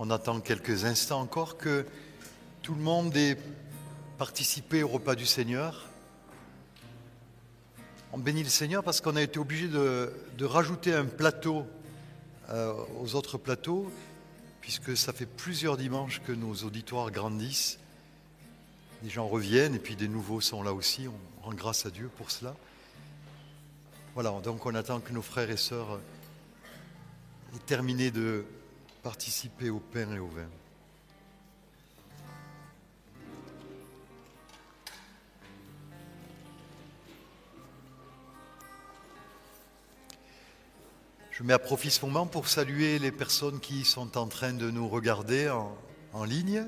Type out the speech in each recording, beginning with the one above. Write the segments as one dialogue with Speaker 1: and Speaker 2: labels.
Speaker 1: On attend quelques instants encore que tout le monde ait participé au repas du Seigneur. On bénit le Seigneur parce qu'on a été obligé de, rajouter un plateau euh, aux autres plateaux, puisque ça fait plusieurs dimanches que nos auditoires grandissent. Des gens reviennent et puis des nouveaux sont là aussi. On rend grâce à Dieu pour cela. Voilà, donc on attend que nos frères et sœurs aient terminé de participer au pain et au vin. Je mets à profit ce moment pour saluer les personnes qui sont en train de nous regarder en, ligne.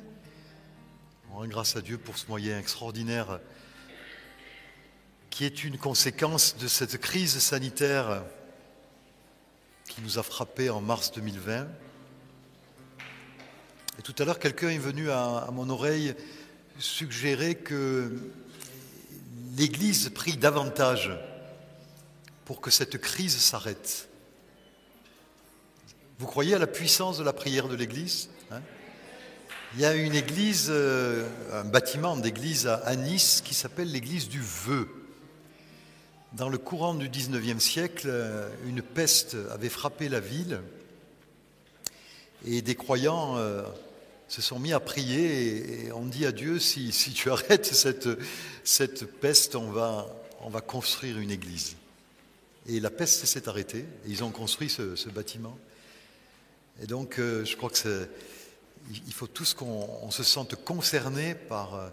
Speaker 1: Grâce à Dieu pour ce moyen extraordinaire qui est une conséquence de cette crise sanitaire qui nous a frappés en mars 2020. Et tout à l'heure, quelqu'un est venu à, mon oreille suggérer que l'Église prie davantage pour que cette crise s'arrête. Vous croyez à la puissance de la prière de l'Église hein? Il y a une église, euh, un bâtiment d'église à Nice qui s'appelle l'église du Vœu. Dans le courant du XIXe siècle, une peste avait frappé la ville et des croyants euh, se sont mis à prier et on dit à Dieu, si, si tu arrêtes cette, cette peste, on va, on va construire une église. Et la peste s'est arrêtée et ils ont construit ce, bâtiment. Et donc, euh, je crois que il faut tous qu'on se sente concernés par euh,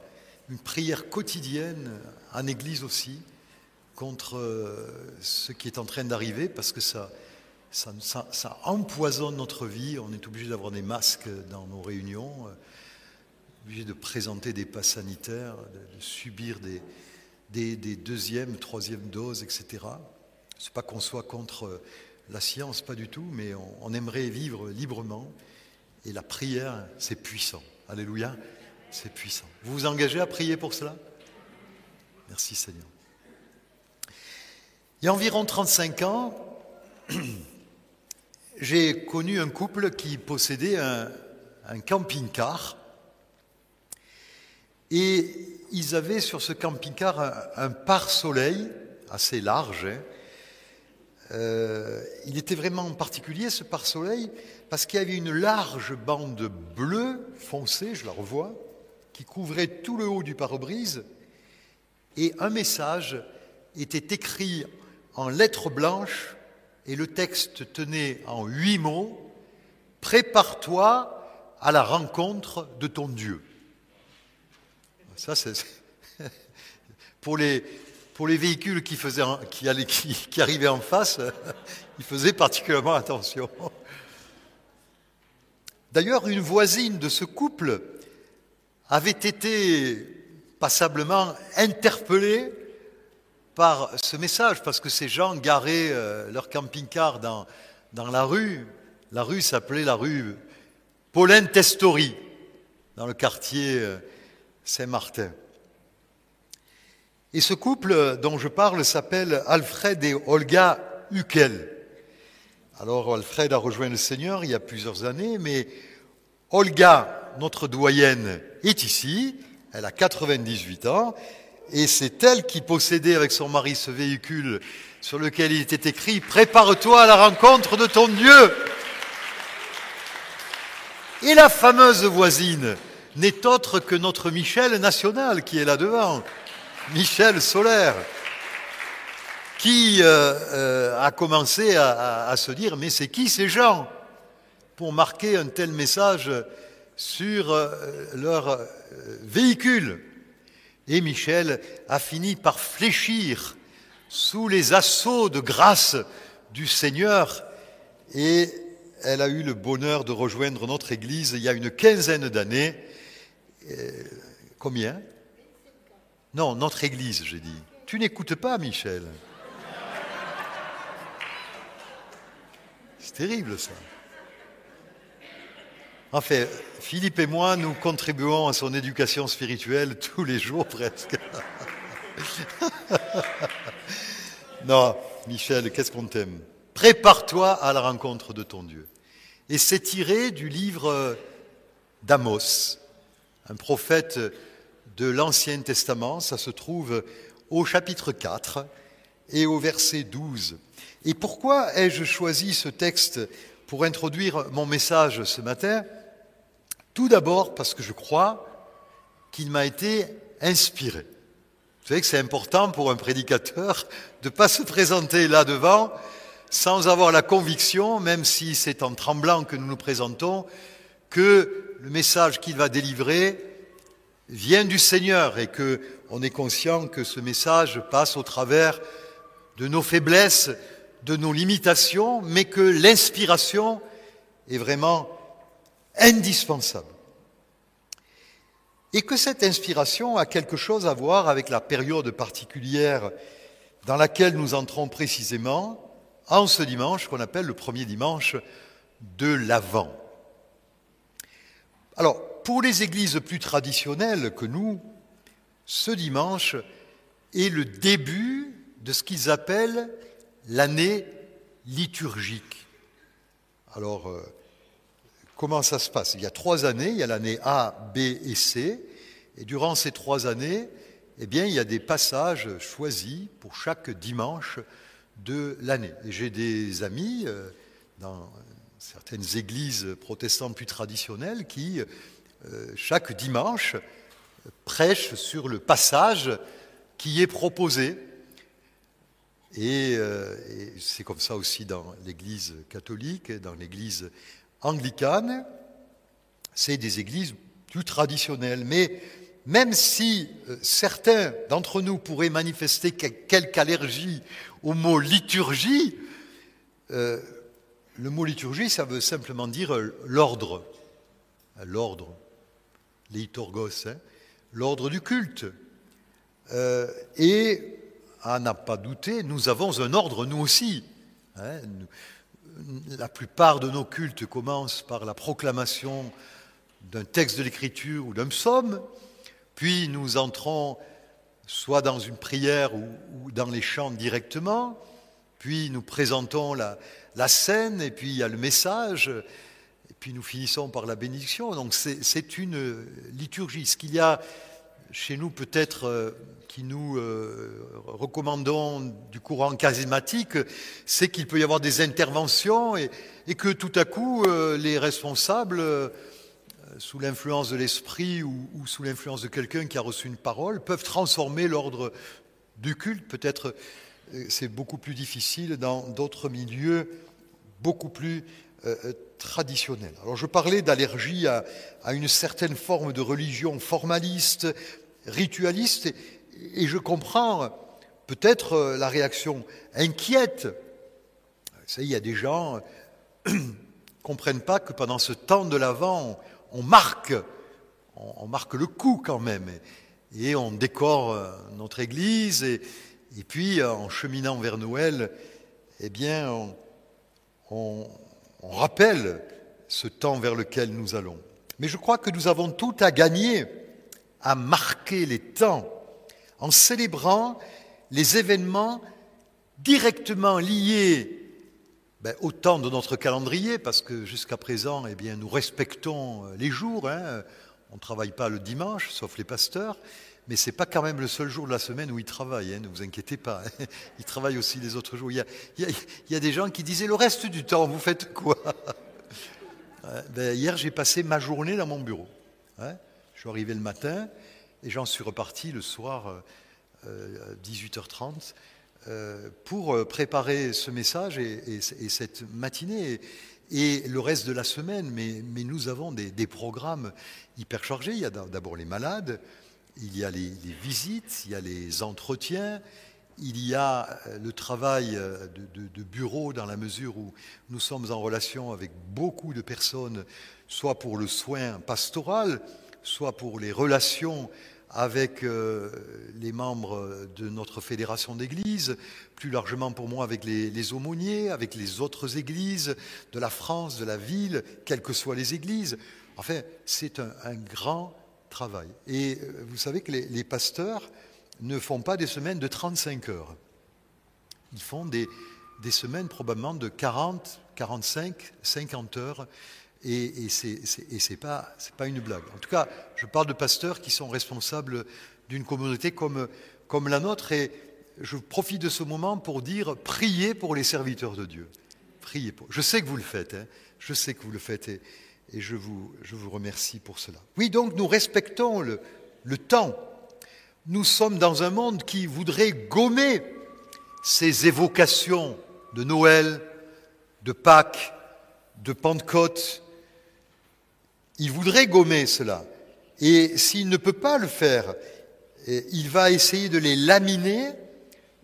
Speaker 1: une prière quotidienne, en Église aussi, contre euh, ce qui est en train d'arriver, parce que ça, ça, empoisonne notre vie. On est obligé d'avoir des masques dans nos réunions, obligé de présenter des passes sanitaires, de, subir des, des, des, deuxièmes, troisièmes doses, etc. C'est pas qu'on soit contre la science, pas du tout, mais on aimerait vivre librement. Et la prière, c'est puissant. Alléluia, c'est puissant. Vous vous engagez à prier pour cela? Merci Seigneur. Il y a environ 35 ans, j'ai connu un couple qui possédait un, camping-car. Et ils avaient sur ce camping-car un, un pare-soleil assez large. Hein, euh, il était vraiment particulier ce pare-soleil parce qu'il y avait une large bande bleue foncée, je la revois, qui couvrait tout le haut du pare-brise et un message était écrit en lettres blanches et le texte tenait en huit mots Prépare-toi à la rencontre de ton Dieu. Ça, pour les, pour les véhicules qui, faisaient, qui, allaient, qui, qui arrivaient en face, ils faisaient particulièrement attention. D'ailleurs, une voisine de ce couple avait été passablement interpellée par ce message, parce que ces gens garaient euh, leur camping-car dans, dans la rue. La rue s'appelait la rue Paulin Testori, dans le quartier euh, Saint-Martin. Et ce couple dont je parle s'appelle Alfred et Olga Huckel. Alors Alfred a rejoint le Seigneur il y a plusieurs années, mais Olga, notre doyenne, est ici, elle a 98 ans, et c'est elle qui possédait avec son mari ce véhicule sur lequel il était écrit Prépare-toi à la rencontre de ton Dieu. Et la fameuse voisine n'est autre que notre Michel national qui est là devant, Michel Solaire, qui euh, euh, a commencé à, se dire Mais c'est qui ces gens? pour marquer un tel message sur euh, leur véhicule et Michel a fini par fléchir sous les assauts de grâce du Seigneur et elle a eu le bonheur de rejoindre notre Église il y a une quinzaine d'années. Euh, combien? Non, notre Église, j'ai dit. Tu n'écoutes pas, Michel? C'est terrible ça. En fait, Philippe et moi, nous contribuons à son éducation spirituelle tous les jours presque. non, Michel, qu'est-ce qu'on t'aime? Prépare-toi à la rencontre de ton Dieu. Et c'est tiré du livre d'Amos, un prophète de l'Ancien Testament. Ça se trouve au chapitre 4 et au verset 12. Et pourquoi ai-je choisi ce texte pour introduire mon message ce matin? Tout d'abord parce que je crois qu'il m'a été inspiré. Vous savez que c'est important pour un prédicateur de ne pas se présenter là devant sans avoir la conviction, même si c'est en tremblant que nous nous présentons, que le message qu'il va délivrer vient du Seigneur et que on est conscient que ce message passe au travers de nos faiblesses, de nos limitations, mais que l'inspiration est vraiment indispensable. Et que cette inspiration a quelque chose à voir avec la période particulière dans laquelle nous entrons précisément, en ce dimanche qu'on appelle le premier dimanche de l'Avent. Alors, pour les églises plus traditionnelles que nous, ce dimanche est le début de ce qu'ils appellent l'année liturgique. Alors, euh, comment ça se passe? Il y a trois années, il y a l'année A, B et C, et durant ces trois années, eh bien, il y a des passages choisis pour chaque dimanche de l'année. J'ai des amis euh, dans certaines églises protestantes plus traditionnelles qui, euh, chaque dimanche, prêchent sur le passage qui est proposé. Euh, et, c'est comme ça aussi dans l'Église catholique, dans l'Église anglicane. C'est des églises plus traditionnelles. Mais même si certains d'entre nous pourraient manifester quelque allergie au mot liturgie, euh, le mot liturgie, ça veut simplement dire euh, l'ordre, l'ordre, leitorgos, hein, l'ordre du culte. Euh, et, à n'a pas douté, nous avons un ordre, nous aussi. Hein. La plupart de nos cultes commencent par la proclamation d'un texte de l'Écriture ou d'un psaume, puis nous entrons soit dans une prière ou, dans les chants directement, puis nous présentons la, scène, et puis il y a le message, et puis nous finissons par la bénédiction. Donc c'est une liturgie. Ce qu'il y a chez nous peut-être euh, qui nous euh, recommandons du courant charismatique, c'est qu'il peut y avoir des interventions et, que tout à coup euh, les responsables sous l'influence de l'esprit ou, sous l'influence de quelqu'un qui a reçu une parole, peuvent transformer l'ordre du culte. Peut-être euh, c'est beaucoup plus difficile dans d'autres milieux beaucoup plus euh, euh, traditionnels. Alors je parlais d'allergie à, une certaine forme de religion formaliste, ritualiste, je comprends peut-être la réaction inquiète. Ça, il y a des gens ne comprennent pas que pendant ce temps de l'Avent, on marque, on, marque le coup quand même, et, on décore euh, notre Église, et, puis euh, en cheminant vers Noël, eh bien, on, rappelle ce temps vers lequel nous allons. Mais je crois que nous avons tout à gagner à marquer les temps en célébrant les événements directement liés ben, autant de notre calendrier, parce que jusqu'à présent, eh bien, nous respectons euh, les jours. Hein. On ne travaille pas le dimanche, sauf les pasteurs, mais ce n'est pas quand même le seul jour de la semaine où ils travaillent, hein, ne vous inquiétez pas. Hein. Ils travaillent aussi les autres jours. Il y, a, des gens qui disaient le reste du temps, vous faites quoi? Ben, Hier, j'ai passé ma journée dans mon bureau. Je suis arrivé le matin et j'en suis reparti le soir, euh, 18h30. Euh, pour euh, préparer ce message et, cette matinée et, le reste de la semaine. Mais, nous avons des, programmes hyper chargés. Il y a d'abord les malades, il y a les, visites, il y a les entretiens, il y a le travail de, bureau dans la mesure où nous sommes en relation avec beaucoup de personnes, soit pour le soin pastoral, soit pour les relations avec euh, les membres de notre fédération d'églises, plus largement pour moi avec les, aumôniers, avec les autres églises de la France, de la ville, quelles que soient les églises. Enfin, c'est un, grand travail. Et euh, vous savez que les, pasteurs ne font pas des semaines de 35 heures. Ils font des, des semaines probablement de 40, 45, 50 heures, et, et ce n'est pas, une blague. En tout cas, je parle de pasteurs qui sont responsables d'une communauté comme, la nôtre, et je profite de ce moment pour dire, priez pour les serviteurs de Dieu. Priez pour. Je sais que vous le faites, hein. je sais que vous le faites, et, je, vous, remercie pour cela. Oui, donc nous respectons le temps. Nous sommes dans un monde qui voudrait gommer ces évocations de Noël, de Pâques, de Pentecôte. Il voudrait gommer cela. Et s'il ne peut pas le faire, eh, il va essayer de les laminer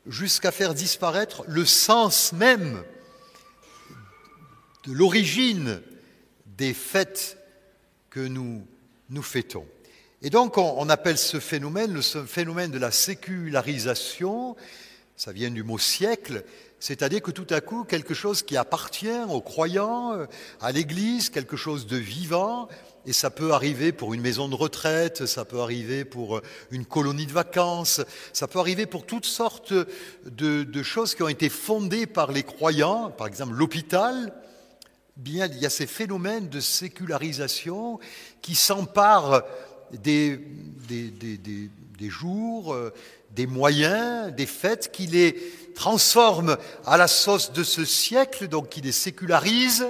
Speaker 1: jusqu'à faire disparaître le sens même de l'origine des fêtes que nous, nous fêtons. Et donc on, on, appelle ce phénomène le phénomène de la sécularisation, ça vient du mot siècle, c'est-à-dire que tout à coup, quelque chose qui appartient aux croyants, euh, à l'Église, quelque chose de vivant, et ça peut arriver pour une maison de retraite, ça peut arriver pour euh, une colonie de vacances, ça peut arriver pour toutes sortes de, choses qui ont été fondées par les croyants, par exemple l'hôpital. Bien, il y a ces phénomènes de sécularisation qui s'emparent des, jours, euh, des moyens, des fêtes, qui les transforme à la sauce de ce siècle, donc qui les sécularise.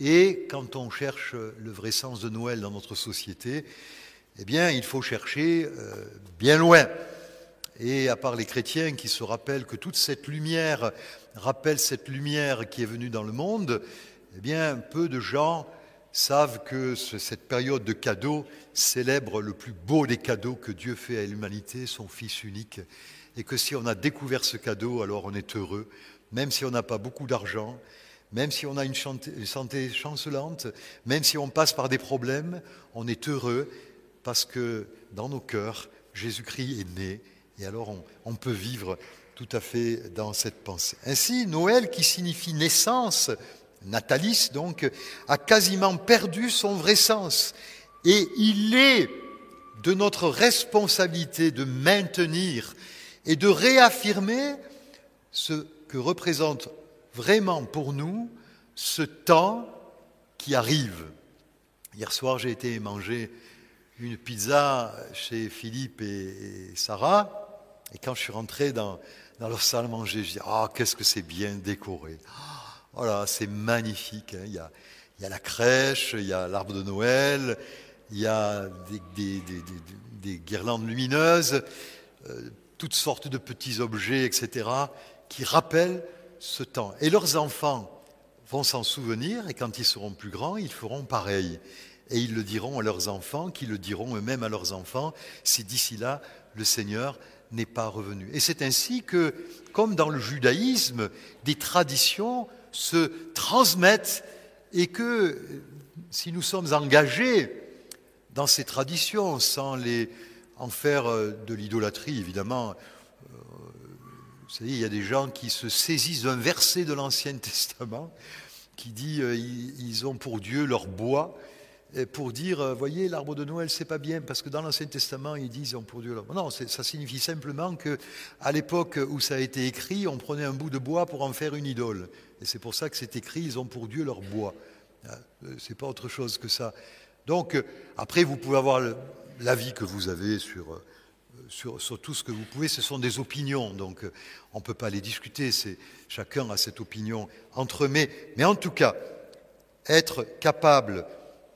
Speaker 1: Et quand on cherche le vrai sens de Noël dans notre société, eh bien, il faut chercher euh, bien loin. Et à part les chrétiens qui se rappellent que toute cette lumière rappelle cette lumière qui est venue dans le monde, eh bien, peu de gens savent que cette période de cadeaux célèbre le plus beau des cadeaux que Dieu fait à l'humanité, son Fils unique, et que si on a découvert ce cadeau, alors on est heureux, même si on n'a pas beaucoup d'argent, même si on a une santé chancelante, même si on passe par des problèmes, on est heureux parce que dans nos cœurs, Jésus-Christ est né, et alors on, peut vivre tout à fait dans cette pensée. Ainsi, Noël, qui signifie naissance, Natalis donc, a quasiment perdu son vrai sens. Et il est de notre responsabilité de maintenir et de réaffirmer ce que représente vraiment pour nous ce temps qui arrive. Hier soir, j'ai été manger une pizza chez Philippe et, Sarah, et quand je suis rentré dans, leur salle à manger, je dis Ah, qu'est-ce que c'est bien décoré Voilà, c'est magnifique. Hein. il, y a, la crèche, il y a l'arbre de Noël, il y a des guirlandes lumineuses. Euh, toutes sortes de petits objets, etc., qui rappellent ce temps. Et leurs enfants vont s'en souvenir, et quand ils seront plus grands, ils feront pareil. Et ils le diront à leurs enfants, qui le diront eux-mêmes à leurs enfants, si d'ici là, le Seigneur n'est pas revenu. Et c'est ainsi que, comme dans le judaïsme, des traditions se transmettent et que, si nous sommes engagés dans ces traditions, sans les, en faire euh, de l'idolâtrie, évidemment. Euh, vous savez, il y a des gens qui se saisissent d'un verset de l'Ancien Testament qui dit euh, ils ont pour Dieu leur bois pour dire, voyez, l'arbre de Noël, c'est pas bien, parce que dans l'Ancien Testament, ils disent, ils ont pour Dieu leur bois. Non, ça signifie simplement que, à l'époque où ça a été écrit, on prenait un bout de bois pour en faire une idole. Et c'est pour ça que c'est écrit, ils ont pour Dieu leur bois. Hein, c'est pas autre chose que ça. Donc, après, vous pouvez avoir l'avis que vous avez sur, euh, sur, sur, tout ce que vous pouvez, ce sont des opinions, donc euh, on ne peut pas les discuter, chacun a cette opinion entre. Mais, mais en tout cas, être capable,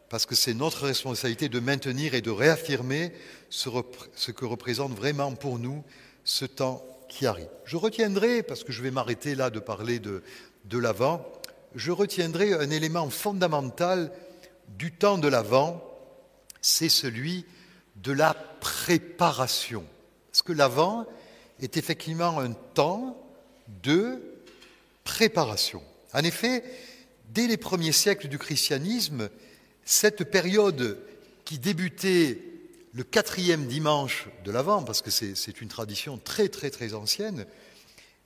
Speaker 1: parce que c'est notre responsabilité de maintenir et de réaffirmer ce que représente vraiment pour nous ce temps qui arrive. Je retiendrai, parce que je vais m'arrêter là de parler de, de l'avant, je retiendrai un élément fondamental du temps de l'avant, c'est celui de la préparation. Parce que l'Avent est effectivement un temps de préparation. En effet, dès les premiers siècles du christianisme, cette période qui débutait le quatrième dimanche de l'Avent, parce que c'est une tradition très très très ancienne,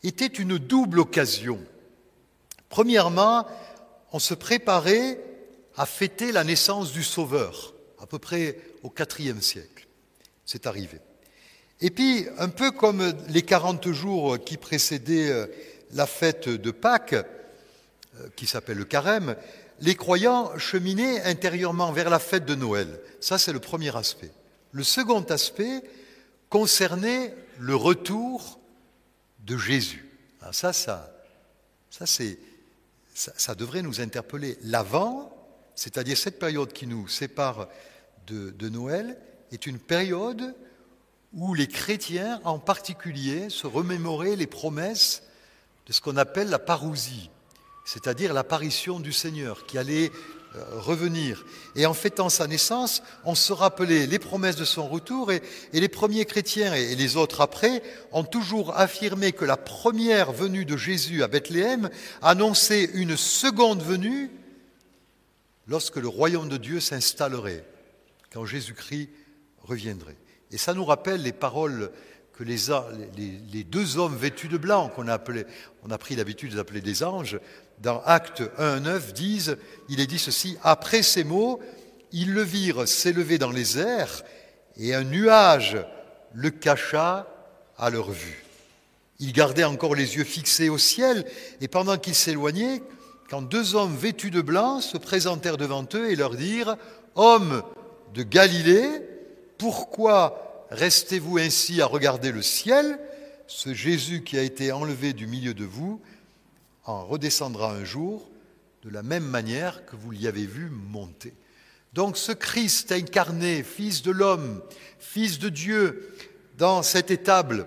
Speaker 1: était une double occasion. Premièrement, on se préparait à fêter la naissance du Sauveur à peu près au IVe siècle. C'est arrivé. Et puis, un peu comme les 40 jours qui précédaient euh, la fête de Pâques, euh, qui s'appelle le carême, les croyants cheminaient intérieurement vers la fête de Noël. Ça, c'est le premier aspect. Le second aspect concernait le retour de Jésus. ça, ça, ça, c'est, ça, devrait nous interpeller. L'avant, c'est-à-dire cette période qui nous sépare de, de Noël, est une période où les chrétiens en particulier se remémoraient les promesses de ce qu'on appelle la parousie, c'est-à-dire l'apparition du Seigneur qui allait revenir. Et en fêtant sa naissance, on se rappelait les promesses de son retour et, les premiers chrétiens et les autres après ont toujours affirmé que la première venue de Jésus à Bethléem annonçait une seconde venue lorsque le royaume de Dieu s'installerait, quand Jésus-Christ reviendrait. Et ça nous rappelle les paroles que les, les, deux hommes vêtus de blanc, qu'on a, a pris l'habitude d'appeler des anges, dans Acte 1, 9, disent, il est dit ceci, après ces mots, ils le virent s'élever dans les airs, et un nuage le cacha à leur vue. Ils gardaient encore les yeux fixés au ciel, et pendant qu'ils s'éloignaient, quand deux hommes vêtus de blanc se présentèrent devant eux et leur dirent, Hommes de Galilée, pourquoi restez-vous ainsi à regarder le ciel? Ce Jésus qui a été enlevé du milieu de vous en redescendra un jour de la même manière que vous l'y avez vu monter. Donc ce Christ incarné, fils de l'homme, fils de Dieu, dans cette étable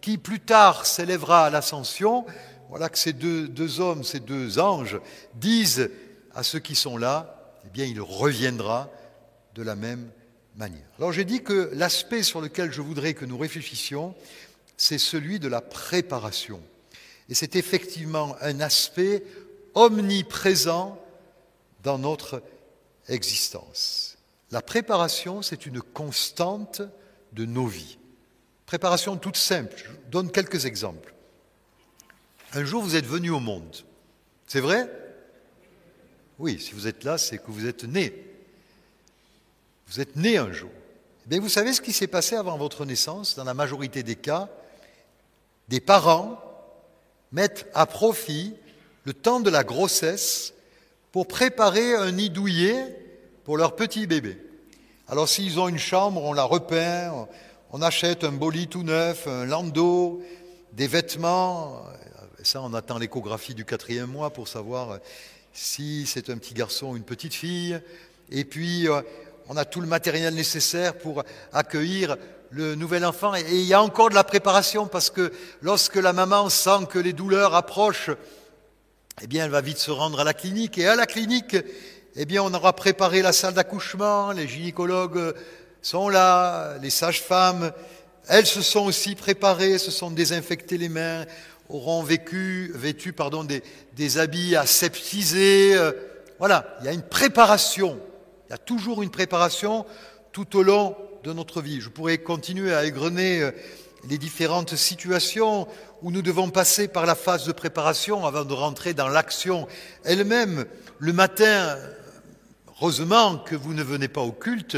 Speaker 1: qui plus tard s'élèvera à l'ascension, voilà que ces deux, hommes, ces deux anges disent à ceux qui sont là, eh bien il reviendra de la même alors j'ai dit que l'aspect sur lequel je voudrais que nous réfléchissions, c'est celui de la préparation. Et c'est effectivement un aspect omniprésent dans notre existence. La préparation, c'est une constante de nos vies. Préparation toute simple. Je vous donne quelques exemples. Un jour, vous êtes venu au monde. C'est vrai? Oui, si vous êtes là, c'est que vous êtes né. Vous êtes né un jour. Mais vous savez ce qui s'est passé avant votre naissance? Dans la majorité des cas, des parents mettent à profit le temps de la grossesse pour préparer un nid douillet pour leur petit bébé. Alors s'ils ont une chambre, on la repeint, on achète un beau lit tout neuf, un landau, des vêtements. Ça, on attend l'échographie du quatrième mois pour savoir si c'est un petit garçon ou une petite fille. Et puis, euh, on a tout le matériel nécessaire pour accueillir le nouvel enfant. Et, il y a encore de la préparation parce que lorsque la maman sent que les douleurs approchent, eh bien, elle va vite se rendre à la clinique. Et à la clinique, eh bien, on aura préparé la salle d'accouchement, les gynécologues sont là, les sages-femmes, elles se sont aussi préparées, se sont désinfectées les mains, auront vécu, vêtu pardon, des, des habits aseptisés. Euh, voilà, il y a une préparation il y a toujours une préparation tout au long de notre vie. Je pourrais continuer à égrener euh, les différentes situations où nous devons passer par la phase de préparation avant de rentrer dans l'action elle-même. Le matin, heureusement que vous ne venez pas au culte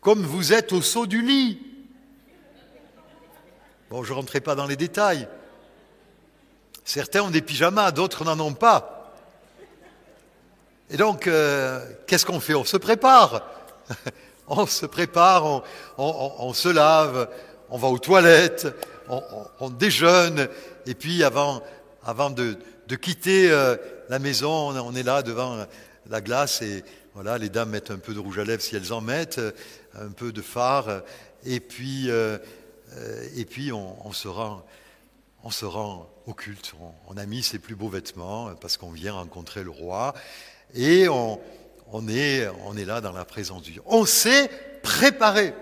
Speaker 1: comme vous êtes au saut du lit. Bon, je ne rentrerai pas dans les détails. Certains ont des pyjamas, d'autres n'en ont pas. Et donc, euh, qu'est-ce qu'on fait? On se prépare. on se prépare, on, se lave, on va aux toilettes, on, déjeune, et puis avant, de, quitter euh, la maison, on est là devant la glace et voilà, les dames mettent un peu de rouge à lèvres si elles en mettent, un peu de fard, et puis, euh, on, se rend, on se rend au culte. On, a mis ses plus beaux vêtements parce qu'on vient rencontrer le roi. Et on, on est là dans la présence de Dieu. On s'est préparé.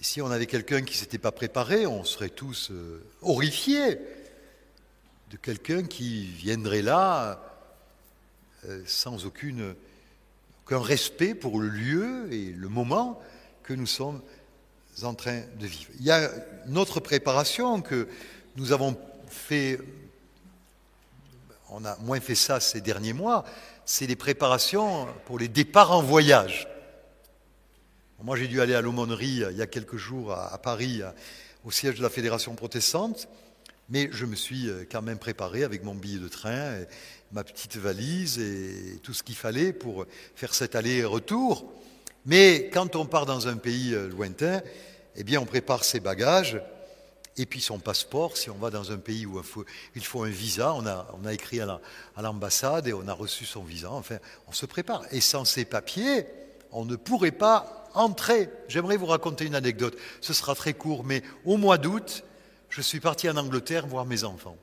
Speaker 1: Et si on avait quelqu'un qui ne s'était pas préparé, on serait tous euh, horrifiés de quelqu'un qui viendrait là euh, sans aucun respect pour le lieu et le moment que nous sommes en train de vivre. Il y a une autre préparation que nous avons fait on a moins fait ça ces derniers mois, c'est les préparations pour les départs en voyage. Moi, j'ai dû aller à l'aumônerie il y a quelques jours à, Paris, au siège de la Fédération protestante, Mais je me suis euh, quand même préparé avec mon billet de train, ma petite valise et tout ce qu'il fallait pour faire cet aller-retour. Mais quand on part dans un pays euh, lointain, eh bien, on prépare ses bagages et puis son passeport. Si on va dans un pays où il faut, un visa, on a, écrit à l'ambassade et on a reçu son visa. Enfin, on se prépare. Et sans ces papiers, on ne pourrait pas entrer. J'aimerais vous raconter une anecdote. Ce sera très court, mais au mois d'août, je suis parti en Angleterre voir mes enfants.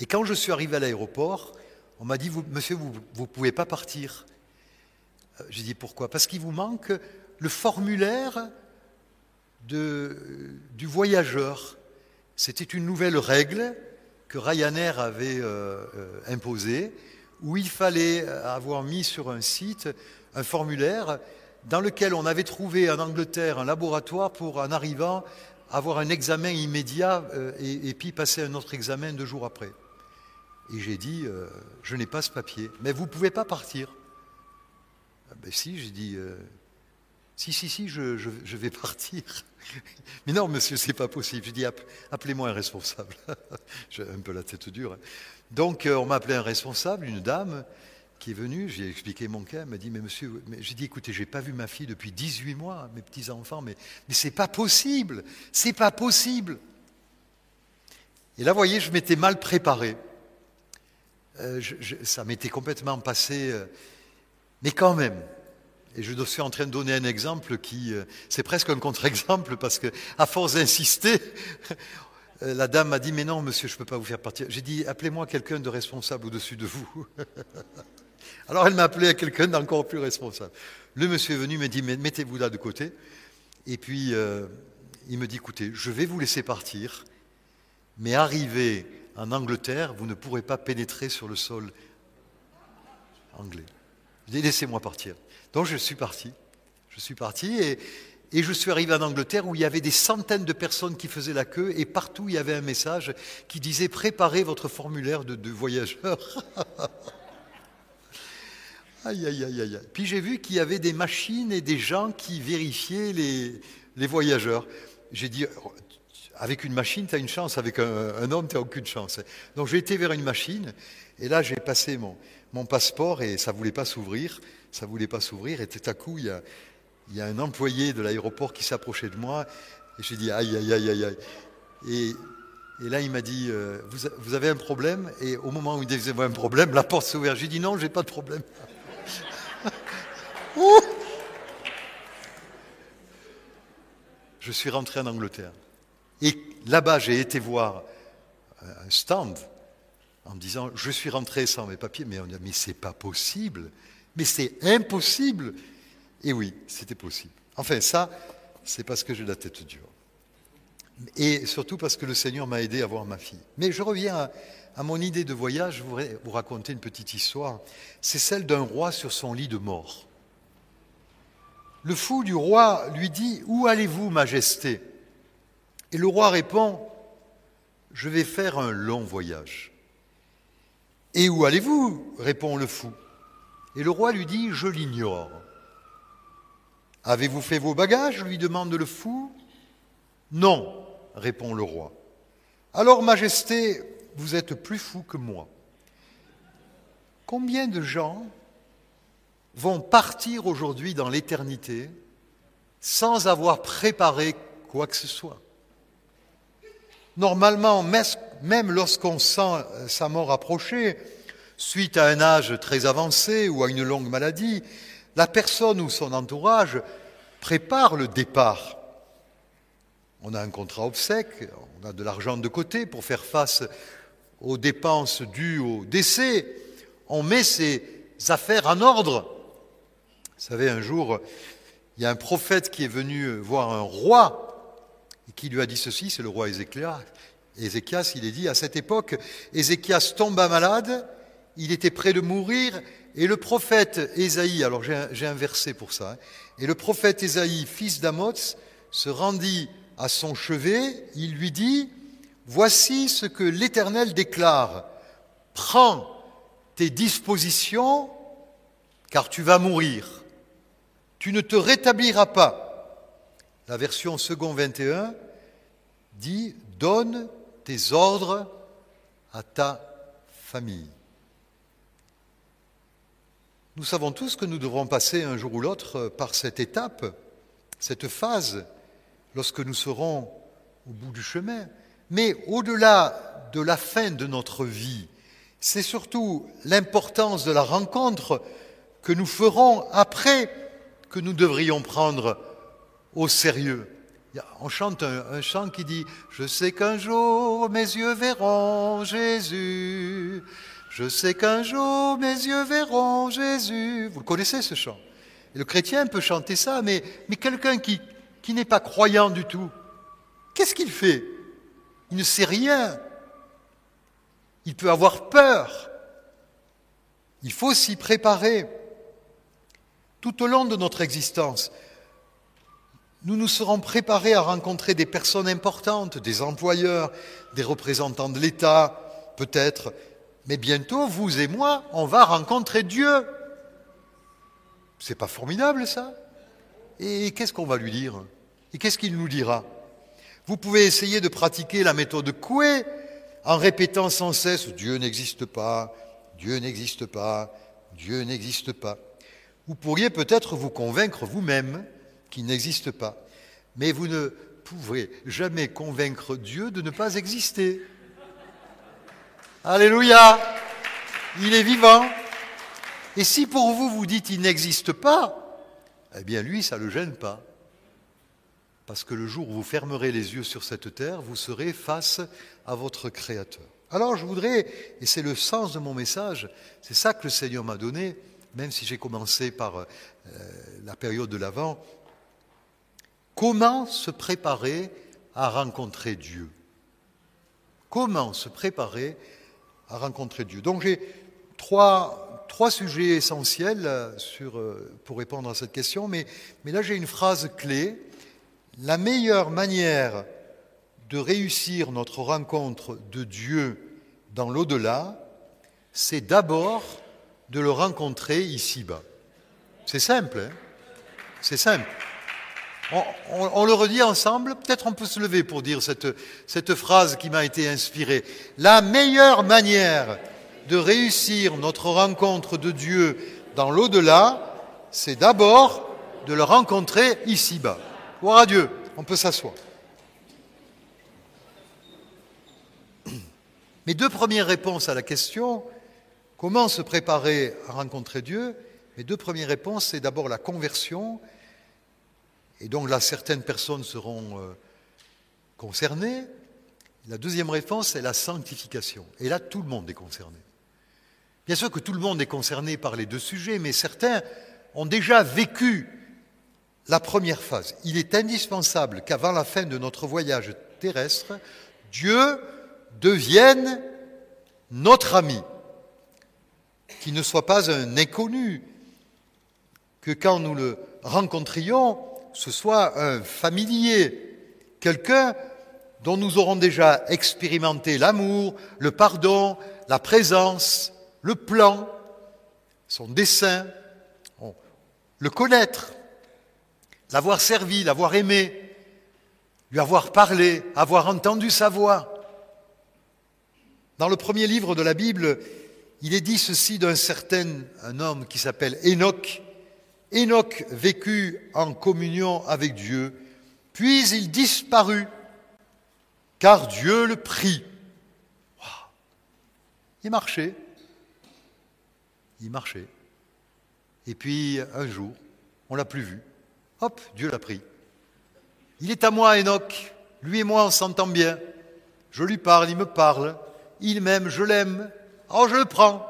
Speaker 1: Et quand je suis arrivé à l'aéroport, on m'a dit, monsieur, vous ne pouvez pas partir. Euh, j'ai dit, pourquoi? Parce qu'il vous manque le formulaire du voyageur. C'était une nouvelle règle que Ryanair avait euh, euh, imposée, où il fallait avoir mis sur un site un formulaire dans lequel on avait trouvé en Angleterre un laboratoire pour, en arrivant, avoir un examen immédiat euh, et, puis passer un autre examen deux jours après. Et j'ai dit, je n'ai pas ce papier, mais vous ne pouvez pas partir. Ah ben si, j'ai dit, si, si, si, je, vais partir. Mais non, monsieur, c'est pas possible. Je dis, appelez-moi un responsable. J'ai un peu la tête dure. Hein. Donc, euh, on m'a appelé un responsable, une dame qui est venue. J'ai expliqué mon cas. Elle m'a dit, mais monsieur, j'ai dit, écoutez, j'ai pas vu ma fille depuis 18 mois, mes petits enfants, mais, mais c'est pas possible. C'est pas possible. Et là, vous voyez, je m'étais mal préparé. Euh, ça m'était complètement passé. Euh, mais quand même, et je suis en train de donner un exemple qui, euh, c'est presque un contre-exemple parce que, à force d'insister, la dame m'a dit Mais non, monsieur, je ne peux pas vous faire partir. J'ai dit Appelez-moi quelqu'un de responsable au-dessus de vous. Alors elle m'a appelé à quelqu'un d'encore plus responsable. Le monsieur est venu, m'a dit Mettez-vous là de côté. Et puis, euh, il me dit Écoutez, je vais vous laisser partir, mais arrivé en Angleterre, vous ne pourrez pas pénétrer sur le sol anglais. Laissez-moi partir. Donc je suis parti. Je suis parti et, je suis arrivé en Angleterre où il y avait des centaines de personnes qui faisaient la queue et partout il y avait un message qui disait préparez votre formulaire de, de voyageur. aïe, aïe, aïe, aïe. Puis j'ai vu qu'il y avait des machines et des gens qui vérifiaient les, voyageurs. J'ai dit, avec une machine, tu as une chance, avec un, un homme, tu n'as aucune chance. Donc j'ai été vers une machine et là j'ai passé mon, mon passeport et ça ne voulait pas s'ouvrir ça ne voulait pas s'ouvrir. Et tout à coup, il y a, un employé de l'aéroport qui s'approchait de moi. Et j'ai dit aïe, aïe, aïe, aïe, aïe. Et, là, il m'a dit euh, vous, vous, avez un problème? Et au moment où il disait un problème, la porte s'est ouverte. J'ai dit non, j'ai pas de problème. je suis rentré en Angleterre. Et là-bas, j'ai été voir un stand en me disant je suis rentré sans mes papiers. Mais on dit mais c'est pas possible. Mais c'est impossible. Et oui, c'était possible. Enfin, ça, c'est parce que j'ai la tête dure. Et surtout parce que le Seigneur m'a aidé à voir ma fille. Mais je reviens à, mon idée de voyage, je voudrais vous raconter une petite histoire. C'est celle d'un roi sur son lit de mort. Le fou du roi lui dit Où allez-vous, Majesté? Et le roi répond Je vais faire un long voyage. Et où allez-vous? répond le fou. Et le roi lui dit, je l'ignore. Avez-vous fait vos bagages? lui demande le fou. Non, répond le roi. Alors, Majesté, vous êtes plus fou que moi. Combien de gens vont partir aujourd'hui dans l'éternité sans avoir préparé quoi que ce soit? Normalement, même lorsqu'on sent sa mort approcher, suite à un âge très avancé ou à une longue maladie, la personne ou son entourage prépare le départ. On a un contrat obsèque, on a de l'argent de côté pour faire face aux dépenses dues au décès, on met ses affaires en ordre. Vous savez, un jour, il y a un prophète qui est venu voir un roi et qui lui a dit ceci, c'est le roi Ézéchias. Ézéchias, il est dit, à cette époque, Ézéchias tomba malade, il était près de mourir, et le prophète Ésaïe, alors j'ai un, verset pour ça, hein, et le prophète Ésaïe, fils d'Amoz, se rendit à son chevet, il lui dit, Voici ce que l'Éternel déclare, prends tes dispositions, car tu vas mourir, tu ne te rétabliras pas. La version second 21 dit, donne tes ordres à ta famille. Nous savons tous que nous devrons passer un jour ou l'autre par cette étape, cette phase, lorsque nous serons au bout du chemin. Mais au-delà de la fin de notre vie, c'est surtout l'importance de la rencontre que nous ferons après que nous devrions prendre au sérieux. On chante un, chant qui dit ⁇ Je sais qu'un jour mes yeux verront Jésus, je sais qu'un jour mes yeux verront Jésus. Vous le connaissez ce chant. Le chrétien peut chanter ça, mais, mais quelqu'un qui, qui n'est pas croyant du tout, qu'est-ce qu'il fait? Il ne sait rien. Il peut avoir peur. Il faut s'y préparer. Tout au long de notre existence, nous nous serons préparés à rencontrer des personnes importantes, des employeurs, des représentants de l'État, peut-être, mais bientôt, vous et moi, on va rencontrer Dieu. C'est pas formidable ça? Et qu'est-ce qu'on va lui dire? Et qu'est-ce qu'il nous dira? Vous pouvez essayer de pratiquer la méthode Coué en répétant sans cesse Dieu n'existe pas, Dieu n'existe pas, Dieu n'existe pas. Vous pourriez peut-être vous convaincre vous-même qu'il n'existe pas, mais vous ne pourrez jamais convaincre Dieu de ne pas exister. Alléluia. Il est vivant. Et si pour vous, vous dites il n'existe pas, eh bien lui, ça ne le gêne pas. Parce que le jour où vous fermerez les yeux sur cette terre, vous serez face à votre Créateur. Alors je voudrais, et c'est le sens de mon message, c'est ça que le Seigneur m'a donné, même si j'ai commencé par euh, la période de l'Avent, comment se préparer à rencontrer Dieu? Comment se préparer à rencontrer Dieu. Donc j'ai trois, trois sujets essentiels euh, sur, euh, pour répondre à cette question, mais, mais là j'ai une phrase clé. La meilleure manière de réussir notre rencontre de Dieu dans l'au-delà, c'est d'abord de le rencontrer ici-bas. C'est simple, hein? C'est simple. On, le redit ensemble, peut-être on peut se lever pour dire cette, cette phrase qui m'a été inspirée. La meilleure manière de réussir notre rencontre de Dieu dans l'au-delà, c'est d'abord de le rencontrer ici-bas. Gloire à Dieu, on peut s'asseoir. Mes deux premières réponses à la question, comment se préparer à rencontrer Dieu Mes deux premières réponses, c'est d'abord la conversion et donc là, certaines personnes seront euh, concernées. La deuxième réponse, c'est la sanctification. Et là, tout le monde est concerné. Bien sûr que tout le monde est concerné par les deux sujets, mais certains ont déjà vécu la première phase. Il est indispensable qu'avant la fin de notre voyage terrestre, Dieu devienne notre ami, qu'il ne soit pas un inconnu, que quand nous le rencontrions, ce soit un familier, quelqu'un dont nous aurons déjà expérimenté l'amour, le pardon, la présence, le plan, son dessein, le connaître, l'avoir servi, l'avoir aimé, lui avoir parlé, avoir entendu sa voix. Dans le premier livre de la Bible, il est dit ceci d'un certain homme qui s'appelle Enoch, Enoch vécut en communion avec Dieu, puis il disparut, car Dieu le prit. Il marchait, il marchait. Et puis un jour, on l'a plus vu. Hop, Dieu l'a pris. Il est à moi, Enoch. Lui et moi, on s'entend bien. Je lui parle, il me parle. Il m'aime, je l'aime. Alors je le prends.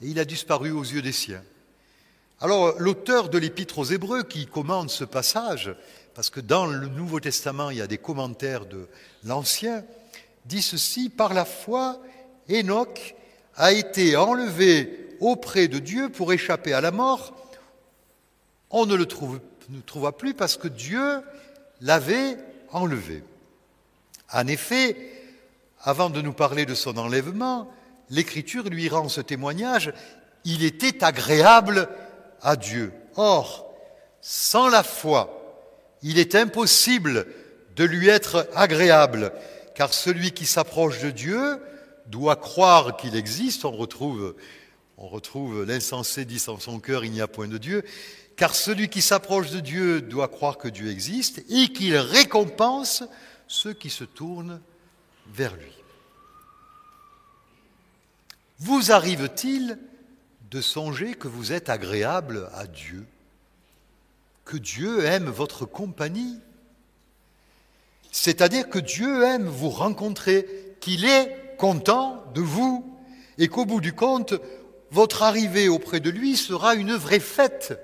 Speaker 1: Et il a disparu aux yeux des siens. Alors l'auteur de l'épître aux Hébreux qui commente ce passage, parce que dans le Nouveau Testament il y a des commentaires de l'Ancien, dit ceci, par la foi, Enoch a été enlevé auprès de Dieu pour échapper à la mort. On ne le trouva plus parce que Dieu l'avait enlevé. En effet, avant de nous parler de son enlèvement, l'Écriture lui rend ce témoignage, il était agréable à Dieu. Or, sans la foi, il est impossible de lui être agréable, car celui qui s'approche de Dieu doit croire qu'il existe. On retrouve, on retrouve l'insensé dit en son cœur, il n'y a point de Dieu. Car celui qui s'approche de Dieu doit croire que Dieu existe et qu'il récompense ceux qui se tournent vers lui. Vous arrive-t-il de songer que vous êtes agréable à Dieu, que Dieu aime votre compagnie C'est-à-dire que Dieu aime vous rencontrer, qu'il est content de vous et qu'au bout du compte, votre arrivée auprès de lui sera une vraie fête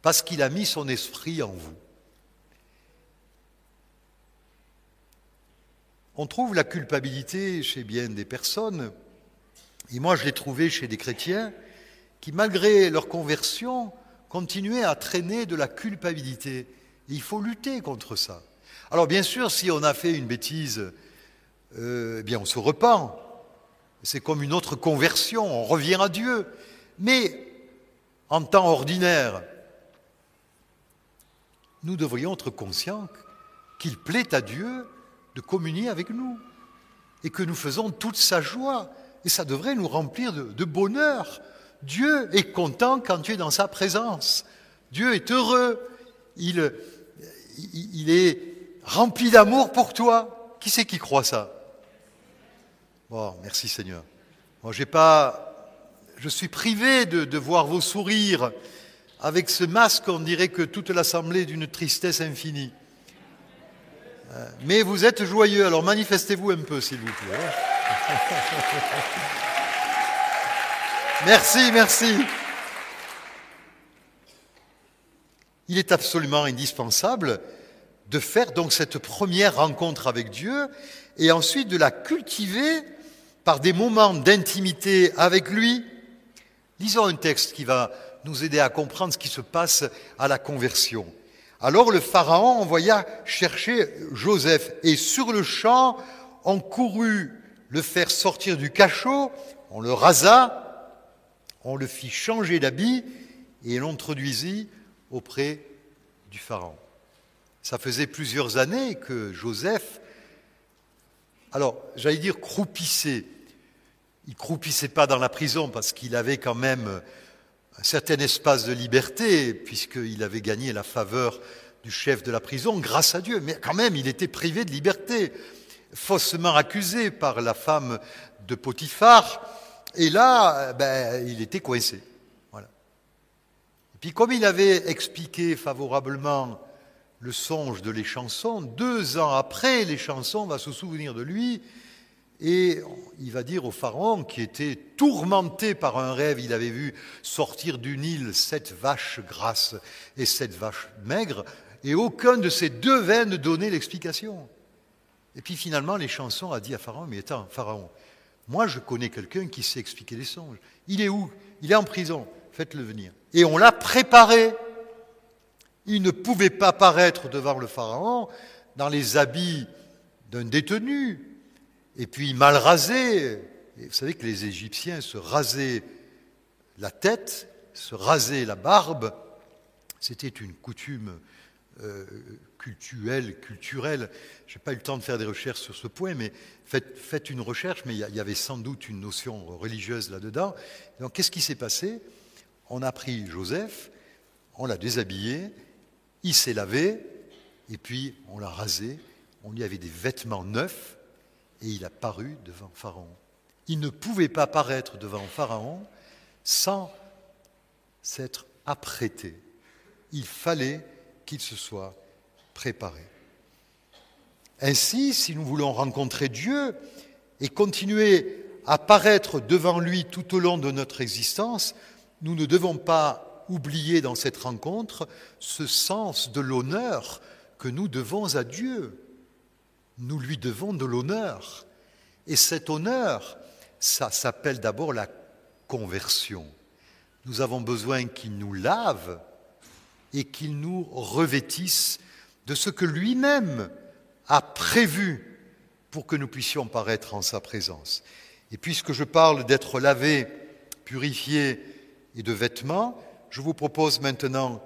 Speaker 1: parce qu'il a mis son esprit en vous. On trouve la culpabilité chez bien des personnes et moi, je l'ai trouvé chez des chrétiens qui, malgré leur conversion, continuaient à traîner de la culpabilité. Il faut lutter contre ça. Alors, bien sûr, si on a fait une bêtise, euh, eh bien, on se repent. C'est comme une autre conversion, on revient à Dieu. Mais en temps ordinaire, nous devrions être conscients qu'il plaît à Dieu de communier avec nous et que nous faisons toute sa joie et ça devrait nous remplir de, bonheur. Dieu est content quand tu es dans sa présence. Dieu est heureux. Il, est rempli d'amour pour toi. Qui c'est qui croit ça? Bon, merci Seigneur. Moi, j'ai pas, je suis privé de, de, voir vos sourires. Avec ce masque, on dirait que toute l'assemblée est d'une tristesse infinie. Euh, mais vous êtes joyeux, alors manifestez-vous un peu, s'il vous plaît. Merci, merci. Il est absolument indispensable de faire donc cette première rencontre avec Dieu et ensuite de la cultiver par des moments d'intimité avec lui. Lisons un texte qui va nous aider à comprendre ce qui se passe à la conversion. Alors le Pharaon envoya chercher Joseph et sur le champ on courut le faire sortir du cachot, on le rasa, on le fit changer d'habit et l'introduisit auprès du Pharaon. Ça faisait plusieurs années que Joseph, alors j'allais dire croupissait, il croupissait pas dans la prison parce qu'il avait quand même un certain espace de liberté, puisqu'il avait gagné la faveur du chef de la prison grâce à Dieu, mais quand même il était privé de liberté faussement accusé par la femme de Potiphar, et là, ben, il était coincé. Puis comme il avait expliqué favorablement le songe de les chansons, deux ans après, les chansons va se souvenir de lui, et il va dire au pharaon, qui était tourmenté par un rêve, il avait vu sortir du Nil sept vaches grasses et sept vaches maigres, et aucun de ces deux veines ne donnait l'explication. Et puis finalement, les chansons a dit à Pharaon, mais attends, Pharaon, moi je connais quelqu'un qui sait expliquer les songes. Il est où? Il est en prison, faites-le venir. Et on l'a préparé. Il ne pouvait pas paraître devant le Pharaon dans les habits d'un détenu, et puis mal rasé. vous savez que les Égyptiens se rasaient la tête, se rasaient la barbe. C'était une coutume euh, culturel, culturel. Je n'ai pas eu le temps de faire des recherches sur ce point, mais faites, une recherche, mais il y avait sans doute une notion religieuse là-dedans. Donc qu'est-ce qui s'est passé? On a pris Joseph, on l'a déshabillé, il s'est lavé, et puis on l'a rasé, on lui avait des vêtements neufs, et il a paru devant Pharaon. Il ne pouvait pas paraître devant Pharaon sans s'être apprêté. Il fallait qu'il se soit préparé. Ainsi, si nous voulons rencontrer Dieu et continuer à paraître devant lui tout au long de notre existence, nous ne devons pas oublier dans cette rencontre ce sens de l'honneur que nous devons à Dieu. Nous lui devons de l'honneur. Et cet honneur, ça s'appelle d'abord la conversion. Nous avons besoin qu'il nous lave et qu'il nous revêtisse de ce que lui-même a prévu pour que nous puissions paraître en sa présence. Et puisque je parle d'être lavé, purifié et de vêtements, je vous propose maintenant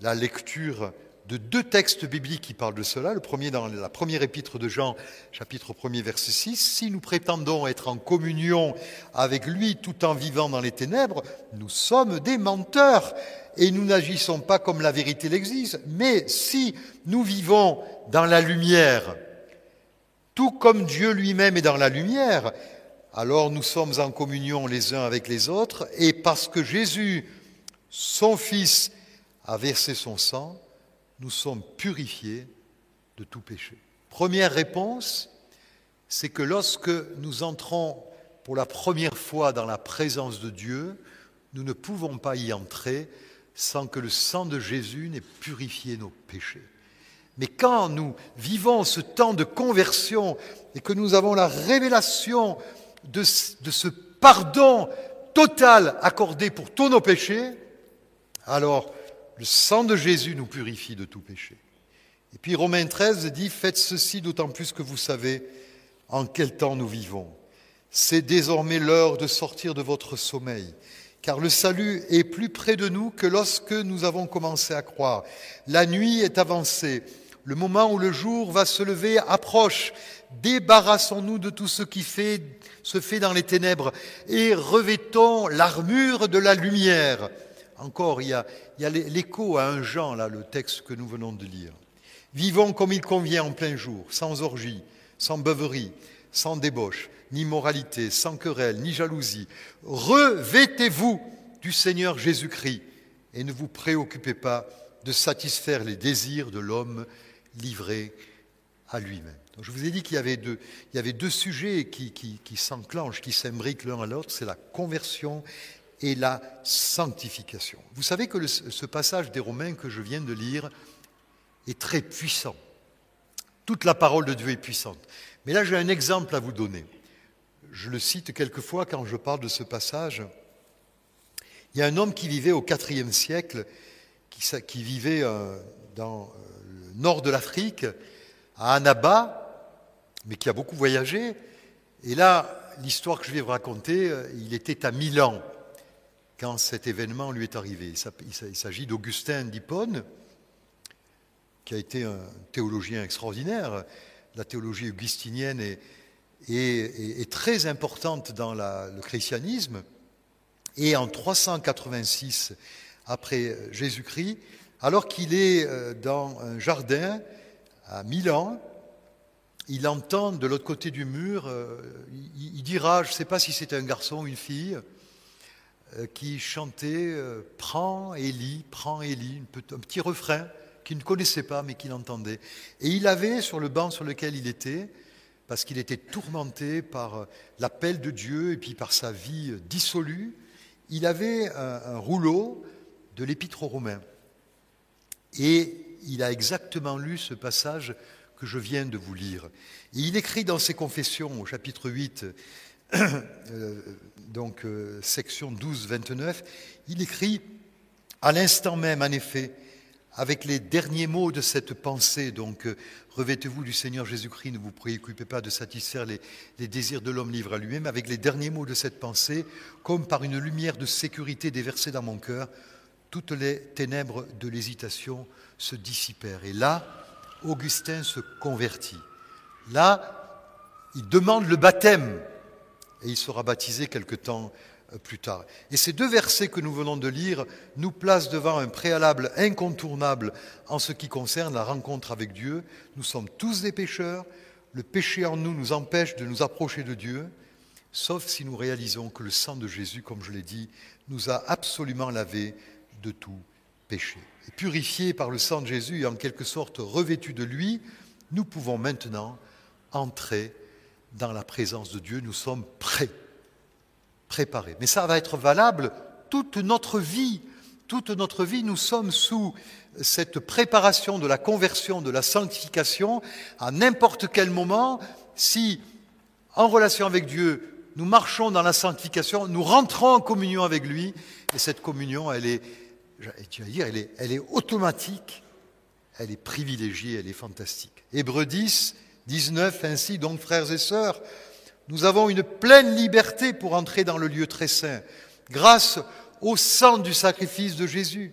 Speaker 1: la lecture de deux textes bibliques qui parlent de cela. Le premier dans la première épître de Jean, chapitre 1er, verset 6. Si nous prétendons être en communion avec lui tout en vivant dans les ténèbres, nous sommes des menteurs et nous n'agissons pas comme la vérité l'exige. Mais si nous vivons dans la lumière, tout comme Dieu lui-même est dans la lumière, alors nous sommes en communion les uns avec les autres, et parce que Jésus, son Fils, a versé son sang, nous sommes purifiés de tout péché. Première réponse, c'est que lorsque nous entrons pour la première fois dans la présence de Dieu, nous ne pouvons pas y entrer sans que le sang de Jésus n'ait purifié nos péchés. Mais quand nous vivons ce temps de conversion et que nous avons la révélation de, ce pardon total accordé pour tous nos péchés, alors le sang de Jésus nous purifie de tout péché. Et puis Romains 13 dit, faites ceci d'autant plus que vous savez en quel temps nous vivons. C'est désormais l'heure de sortir de votre sommeil, car le salut est plus près de nous que lorsque nous avons commencé à croire. La nuit est avancée, le moment où le jour va se lever approche. Débarrassons-nous de tout ce qui se fait dans les ténèbres et revêtons l'armure de la lumière. Encore, il y a, l'écho à un Jean, là, le texte que nous venons de lire. Vivons comme il convient en plein jour, sans orgie, sans beuverie, sans débauche, ni moralité, sans querelle, ni jalousie. Revêtez-vous du Seigneur Jésus-Christ et ne vous préoccupez pas de satisfaire les désirs de l'homme livré à lui-même. je vous ai dit qu'il y avait deux, il y avait deux sujets qui, s'enclenchent, qui s'imbriquent l'un à l'autre, c'est la conversion et la sanctification. Vous savez que ce passage des Romains que je viens de lire est très puissant. Toute la parole de Dieu est puissante. Mais là, j'ai un exemple à vous donner. Je le cite quelquefois quand je parle de ce passage. Il y a un homme qui vivait au IVe siècle, qui, vivait euh, dans euh, le nord de l'Afrique, à Annaba, mais qui a beaucoup voyagé. Et là, l'histoire que je vais vous raconter, euh, il était à Milan quand cet événement lui est arrivé. Il s'agit d'Augustin d'Hippone, qui a été un théologien extraordinaire. La théologie augustinienne est, très importante dans le christianisme. Et en 386 après Jésus-Christ, alors qu'il est euh, dans un jardin à Milan, il entend de l'autre côté du mur, euh, il, dira, je ne sais pas si c'est un garçon ou une fille, euh, qui chantait Prends Élie, prends Élie, un petit refrain qu'il ne connaissait pas mais qu'il entendait. Et il avait sur le banc sur lequel il était, parce qu'il était tourmenté par euh, l'appel de Dieu et puis par sa vie dissolue, il avait un, rouleau de l'épître aux Romains. Et il a exactement lu ce passage que je viens de vous lire. Et il écrit dans ses confessions au chapitre 8, donc euh, section 12, 29, il écrit À l'instant même, en effet, avec les derniers mots de cette pensée, donc euh, revêtez-vous du Seigneur Jésus-Christ, ne vous préoccupez pas de satisfaire les, désirs de l'homme libre à lui-même, avec les derniers mots de cette pensée, comme par une lumière de sécurité déversée dans mon cœur, toutes les ténèbres de l'hésitation se dissipèrent. Et là, Augustin se convertit. Là, il demande le baptême et il sera baptisé quelque temps plus tard. Et ces deux versets que nous venons de lire nous placent devant un préalable incontournable en ce qui concerne la rencontre avec Dieu. Nous sommes tous des pécheurs, le péché en nous nous empêche de nous approcher de Dieu, sauf si nous réalisons que le sang de Jésus, comme je l'ai dit, nous a absolument lavés de tout péché. Et purifiés par le sang de Jésus et en quelque sorte revêtus de lui, nous pouvons maintenant entrer dans la présence de Dieu, nous sommes prêts, Mais ça va être valable toute notre vie. Toute notre vie, nous sommes sous cette préparation de la conversion, de la sanctification, à n'importe quel moment, si en relation avec Dieu, nous marchons dans la sanctification, nous rentrons en communion avec lui, et cette communion, elle est, tu vas dire, elle est, elle est automatique, elle est privilégiée, elle est fantastique. Hébreu 10, 19, ainsi donc frères et sœurs, nous avons une pleine liberté pour entrer dans le lieu très saint, grâce au sang du sacrifice de Jésus.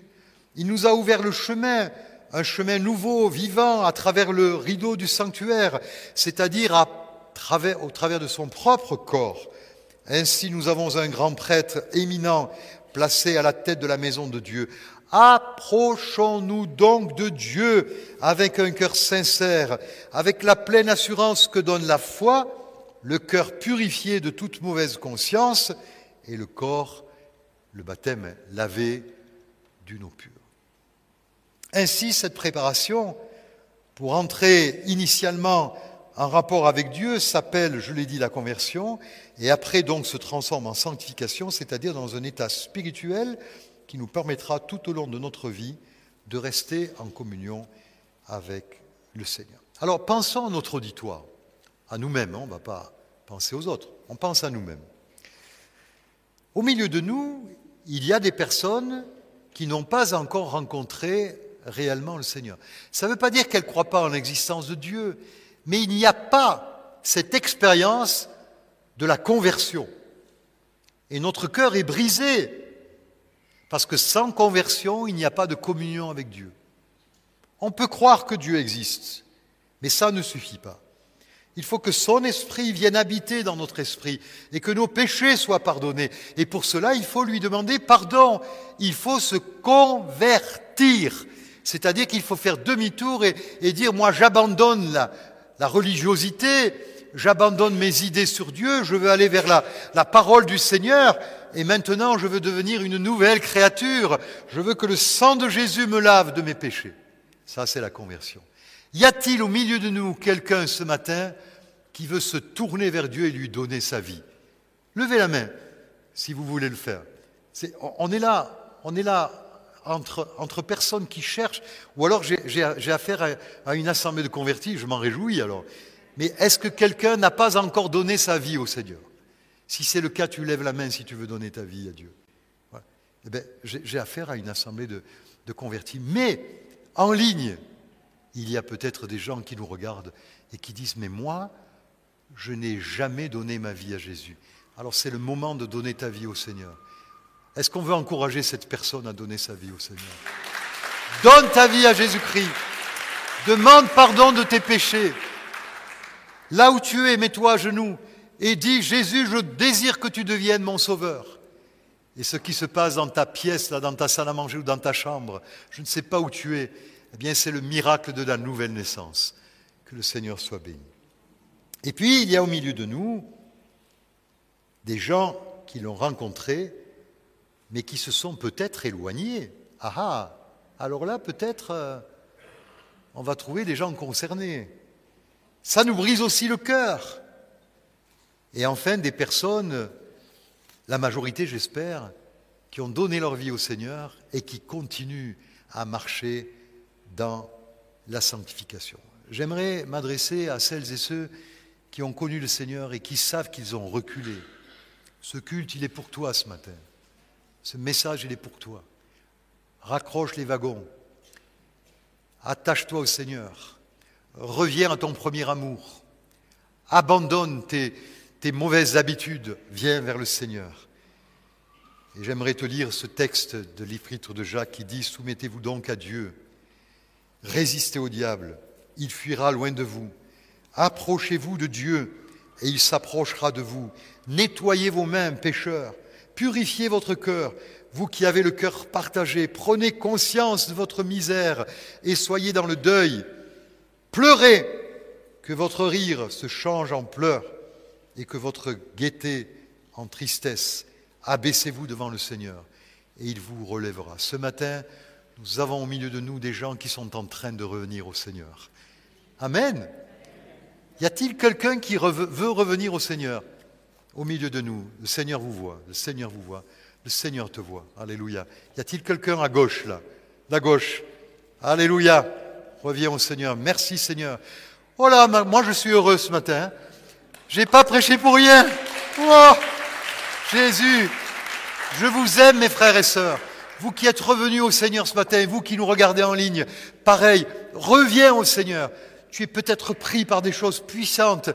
Speaker 1: Il nous a ouvert le chemin un chemin nouveau, vivant, à travers le rideau du sanctuaire, c'est-à-dire au travers de son propre corps. Ainsi, nous avons un grand prêtre éminent placé à la tête de la maison de Dieu. Approchons-nous donc de Dieu avec un cœur sincère, avec la pleine assurance que donne la foi, le cœur purifié de toute mauvaise conscience et le corps, le baptême lavé d'une eau pure. Ainsi, cette préparation pour entrer initialement en rapport avec Dieu s'appelle, je l'ai dit, la conversion, et après donc se transforme en sanctification, c'est-à-dire dans un état spirituel qui nous permettra tout au long de notre vie de rester en communion avec le Seigneur. Alors pensons à notre auditoire, à nous-mêmes, hein, on ne va pas penser aux autres, on pense à nous-mêmes. Au milieu de nous, il y a des personnes qui n'ont pas encore rencontré réellement le Seigneur. Ça ne veut pas dire qu'elles ne croient pas en l'existence de Dieu, mais il n'y a pas cette expérience de la conversion. Et notre cœur est brisé, parce que sans conversion, il n'y a pas de communion avec Dieu. On peut croire que Dieu existe, mais ça ne suffit pas. Il faut que son esprit vienne habiter dans notre esprit et que nos péchés soient pardonnés. Et pour cela, il faut lui demander pardon. Il faut se convertir. C'est-à-dire qu'il faut faire demi-tour et, dire, moi j'abandonne la, religiosité, j'abandonne mes idées sur Dieu, je veux aller vers la parole du Seigneur, et maintenant je veux devenir une nouvelle créature. Je veux que le sang de Jésus me lave de mes péchés. Ça, c'est la conversion. Y a-t-il au milieu de nous quelqu'un ce matin qui veut se tourner vers Dieu et lui donner sa vie Levez la main si vous voulez le faire. on est là, on est là entre, personnes qui cherchent, ou alors j'ai affaire à, une assemblée de convertis, je m'en réjouis alors. Mais est-ce que quelqu'un n'a pas encore donné sa vie au Seigneur? Si c'est le cas, tu lèves la main si tu veux donner ta vie à Dieu. Eh ben, j'ai affaire à une assemblée de convertis. Mais en ligne, il y a peut-être des gens qui nous regardent et qui disent, mais moi, je n'ai jamais donné ma vie à Jésus. Alors c'est le moment de donner ta vie au Seigneur. Est-ce qu'on veut encourager cette personne à donner sa vie au Seigneur? Donne ta vie à Jésus-Christ. Demande pardon de tes péchés. Là où tu es, mets-toi à genoux et dis, Jésus, je désire que tu deviennes mon sauveur. Et ce qui se passe dans ta pièce, là, dans ta salle à manger ou dans ta chambre, je ne sais pas où tu es, eh bien c'est le miracle de la nouvelle naissance. Que le Seigneur soit béni. Et puis, il y a au milieu de nous des gens qui l'ont rencontré mais qui se sont peut-être éloignés. Ah ah Alors là, peut-être, euh, on va trouver des gens concernés. Ça nous brise aussi le cœur. Et enfin, des personnes, la majorité j'espère, qui ont donné leur vie au Seigneur et qui continuent à marcher dans la sanctification. J'aimerais m'adresser à celles et ceux qui ont connu le Seigneur et qui savent qu'ils ont reculé. Ce culte, il est pour toi ce matin. Ce message, il est pour toi. Raccroche les wagons. Attache-toi au Seigneur. Reviens à ton premier amour. Abandonne tes, tes mauvaises habitudes. Viens vers le Seigneur. Et j'aimerais te lire ce texte de l'Épître de Jacques qui dit Soumettez-vous donc à Dieu. Résistez au diable. Il fuira loin de vous. Approchez-vous de Dieu et il s'approchera de vous. Nettoyez vos mains, pécheurs. Purifiez votre cœur, vous qui avez le cœur partagé, prenez conscience de votre misère et soyez dans le deuil. Pleurez, que votre rire se change en pleurs et que votre gaieté en tristesse. Abaissez-vous devant le Seigneur et il vous relèvera. Ce matin, nous avons au milieu de nous des gens qui sont en train de revenir au Seigneur. Amen. Y a-t-il quelqu'un qui veut revenir au Seigneur? Au milieu de nous. Le Seigneur vous voit, le Seigneur vous voit, le Seigneur te voit. Alléluia. Y a-t-il quelqu'un à gauche là? La gauche. Alléluia. Reviens au Seigneur. Merci Seigneur. Oh là, moi je suis heureux ce matin. J'ai pas prêché pour rien. Oh, Jésus, je vous aime mes frères et sœurs. Vous qui êtes revenus au Seigneur ce matin, vous qui nous regardez en ligne, pareil, reviens au Seigneur. Tu es peut-être pris par des choses puissantes.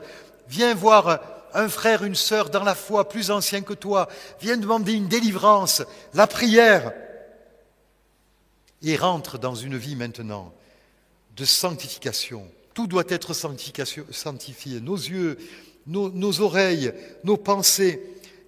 Speaker 1: Viens voir un frère, une sœur dans la foi plus ancien que toi vient demander une délivrance, la prière, et rentre dans une vie maintenant de sanctification. Tout doit être sanctifié. Nos yeux, nos oreilles, nos pensées.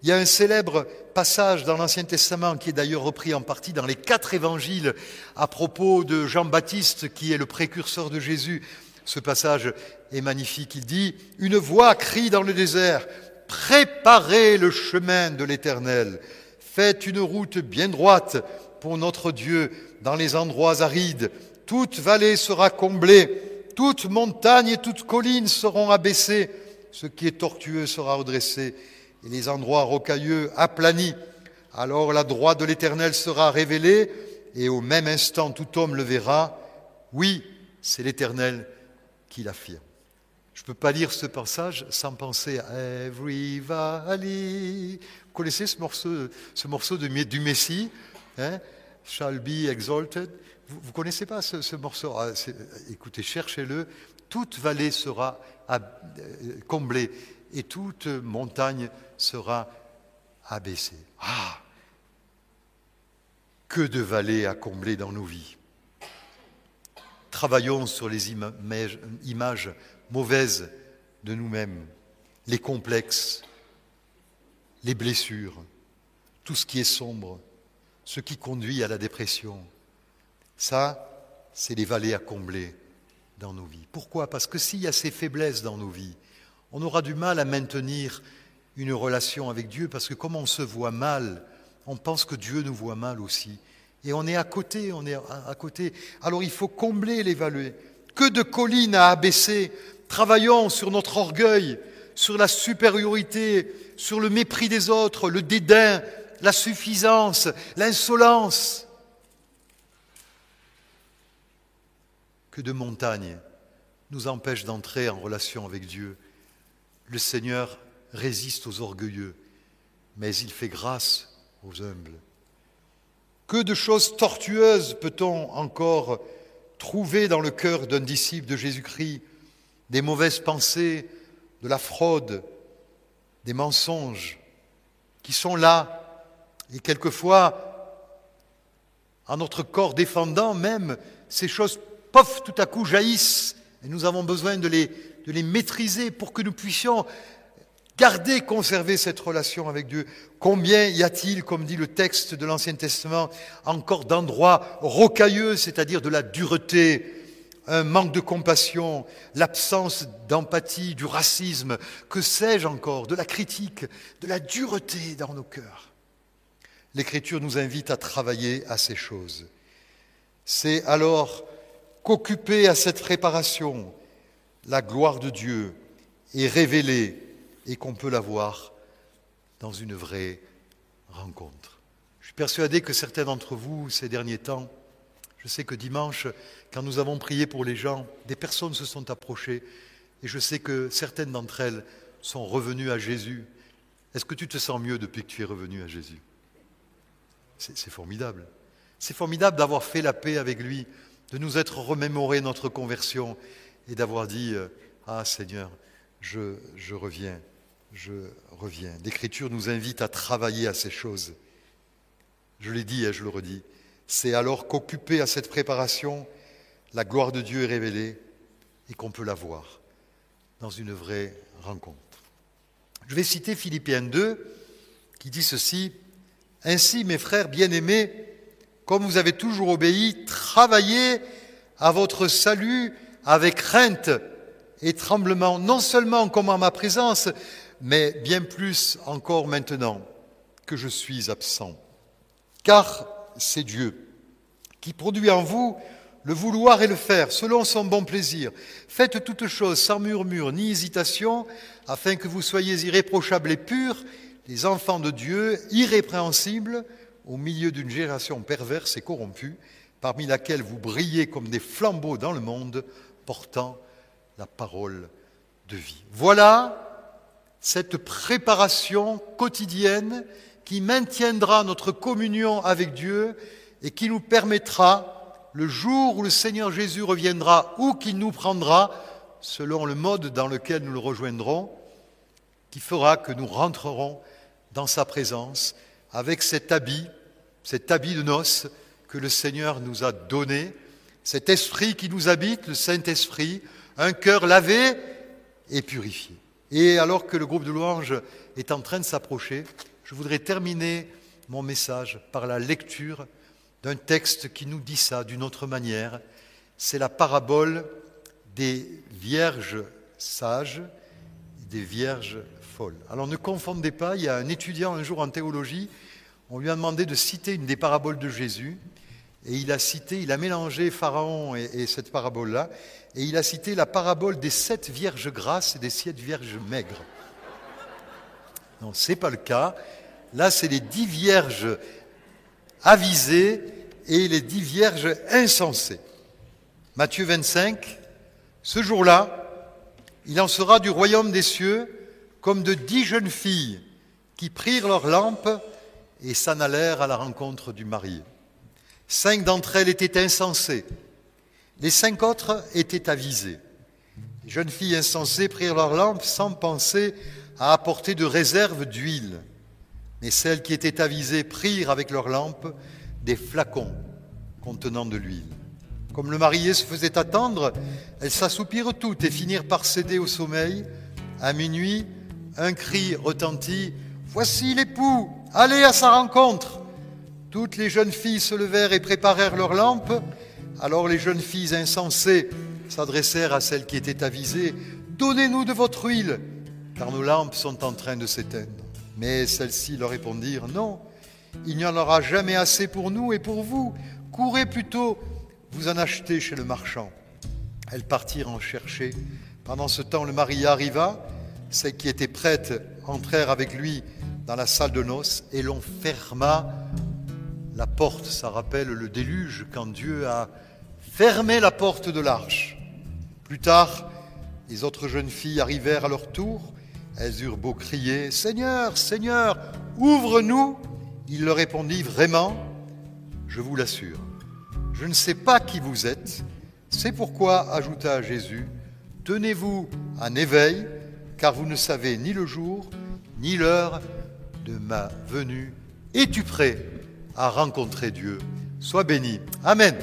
Speaker 1: Il y a un célèbre passage dans l'Ancien Testament qui est d'ailleurs repris en partie dans les quatre évangiles à propos de Jean-Baptiste qui est le précurseur de Jésus. Ce passage est magnifique. Il dit, Une voix crie dans le désert, Préparez le chemin de l'Éternel, faites une route bien droite pour notre Dieu dans les endroits arides. Toute vallée sera comblée, toute montagne et toute colline seront abaissées, ce qui est tortueux sera redressé, et les endroits rocailleux aplanis. Alors la droite de l'Éternel sera révélée, et au même instant tout homme le verra. Oui, c'est l'Éternel qui l'affirme. Je ne peux pas lire ce passage sans penser à Every Valley. Vous connaissez ce morceau, ce morceau de, du Messie hein? Shall be exalted. Vous ne connaissez pas ce, morceau? Ah, Écoutez, cherchez-le. Toute vallée sera euh, comblée et toute montagne sera abaissée. Ah Que de vallées à combler dans nos vies. Travaillons sur les images mauvaises de nous-mêmes, les complexes, les blessures, tout ce qui est sombre, ce qui conduit à la dépression. Ça, c'est les vallées à combler dans nos vies. Pourquoi? Parce que s'il y a ces faiblesses dans nos vies, on aura du mal à maintenir une relation avec Dieu, parce que comme on se voit mal, on pense que Dieu nous voit mal aussi. Et on est à côté, on est à côté. Alors il faut combler les. Que de collines à abaisser Travaillons sur notre orgueil, sur la supériorité, sur le mépris des autres, le dédain, la suffisance, l'insolence. Que de montagnes nous empêchent d'entrer en relation avec Dieu. Le Seigneur résiste aux orgueilleux, mais il fait grâce aux humbles. Que de choses tortueuses peut-on encore trouver dans le cœur d'un disciple de Jésus-Christ? Des mauvaises pensées, de la fraude, des mensonges qui sont là et quelquefois, en notre corps défendant même, ces choses, pof, tout à coup jaillissent et nous avons besoin de les, de les maîtriser pour que nous puissions garder, conserver cette relation avec Dieu. Combien y a-t-il, comme dit le texte de l'Ancien Testament, encore d'endroits rocailleux, c'est-à-dire de la dureté, un manque de compassion, l'absence d'empathie, du racisme, que sais-je encore, de la critique, de la dureté dans nos cœurs. L'Écriture nous invite à travailler à ces choses. C'est alors qu'occuper à cette préparation, la gloire de Dieu est révélée et qu'on peut la voir dans une vraie rencontre. Je suis persuadé que certains d'entre vous, ces derniers temps, je sais que dimanche, quand nous avons prié pour les gens, des personnes se sont approchées et je sais que certaines d'entre elles sont revenues à Jésus. Est-ce que tu te sens mieux depuis que tu es revenu à Jésus? C'est formidable. C'est formidable d'avoir fait la paix avec lui, de nous être remémoré notre conversion et d'avoir dit euh, Ah Seigneur, je, je reviens, je reviens. L'Écriture nous invite à travailler à ces choses. Je l'ai dit et je le redis. C'est alors qu'occupé à cette préparation, la gloire de Dieu est révélée et qu'on peut la voir dans une vraie rencontre. Je vais citer Philippiens 2 qui dit ceci, Ainsi mes frères bien-aimés, comme vous avez toujours obéi, travaillez à votre salut avec crainte et tremblement, non seulement comme en ma présence, mais bien plus encore maintenant que je suis absent. Car c'est Dieu qui produit en vous le vouloir et le faire selon son bon plaisir. Faites toutes choses sans murmure ni hésitation, afin que vous soyez irréprochables et purs, les enfants de Dieu, irrépréhensibles, au milieu d'une génération perverse et corrompue, parmi laquelle vous brillez comme des flambeaux dans le monde, portant la parole de vie. Voilà cette préparation quotidienne qui maintiendra notre communion avec Dieu et qui nous permettra, le jour où le Seigneur Jésus reviendra ou qu'il nous prendra, selon le mode dans lequel nous le rejoindrons, qui fera que nous rentrerons dans sa présence avec cet habit, cet habit de noces que le Seigneur nous a donné, cet esprit qui nous habite, le Saint-Esprit, un cœur lavé et purifié. Et alors que le groupe de louanges est en train de s'approcher, je voudrais terminer mon message par la lecture d'un texte qui nous dit ça d'une autre manière. C'est la parabole des vierges sages, des vierges folles. Alors ne confondez pas, il y a un étudiant un jour en théologie, on lui a demandé de citer une des paraboles de Jésus, et il a cité, il a mélangé Pharaon et, cette parabole-là, et il a cité la parabole des sept vierges grasses et des sept vierges maigres. Non, ce n'est pas le cas. Là, c'est les dix vierges avisées et les dix vierges insensées. Matthieu 25, ce jour-là, il en sera du royaume des cieux comme de dix jeunes filles qui prirent leurs lampes et s'en allèrent à la rencontre du marié. Cinq d'entre elles étaient insensées, les cinq autres étaient avisées. Les jeunes filles insensées prirent leurs lampes sans penser à apporter de réserve d'huile. Mais celles qui étaient avisées prirent avec leurs lampes des flacons contenant de l'huile. Comme le marié se faisait attendre, elles s'assoupirent toutes et finirent par céder au sommeil. À minuit, un cri retentit Voici l'époux, allez à sa rencontre. Toutes les jeunes filles se levèrent et préparèrent leurs lampes. Alors les jeunes filles insensées s'adressèrent à celles qui étaient avisées Donnez-nous de votre huile, car nos lampes sont en train de s'éteindre. Mais celles-ci leur répondirent Non, il n'y en aura jamais assez pour nous et pour vous. Courez plutôt vous en achetez chez le marchand. Elles partirent en chercher. Pendant ce temps, le mari arriva. Celles qui étaient prêtes entrèrent avec lui dans la salle de noces et l'on ferma la porte. Ça rappelle le déluge quand Dieu a fermé la porte de l'arche. Plus tard, les autres jeunes filles arrivèrent à leur tour. Elles eurent beau crier Seigneur, Seigneur, ouvre-nous. Il leur répondit Vraiment, je vous l'assure, je ne sais pas qui vous êtes. C'est pourquoi, ajouta Jésus, tenez-vous en éveil, car vous ne savez ni le jour, ni l'heure de ma venue. Es-tu prêt? À rencontrer Dieu Sois béni. Amen.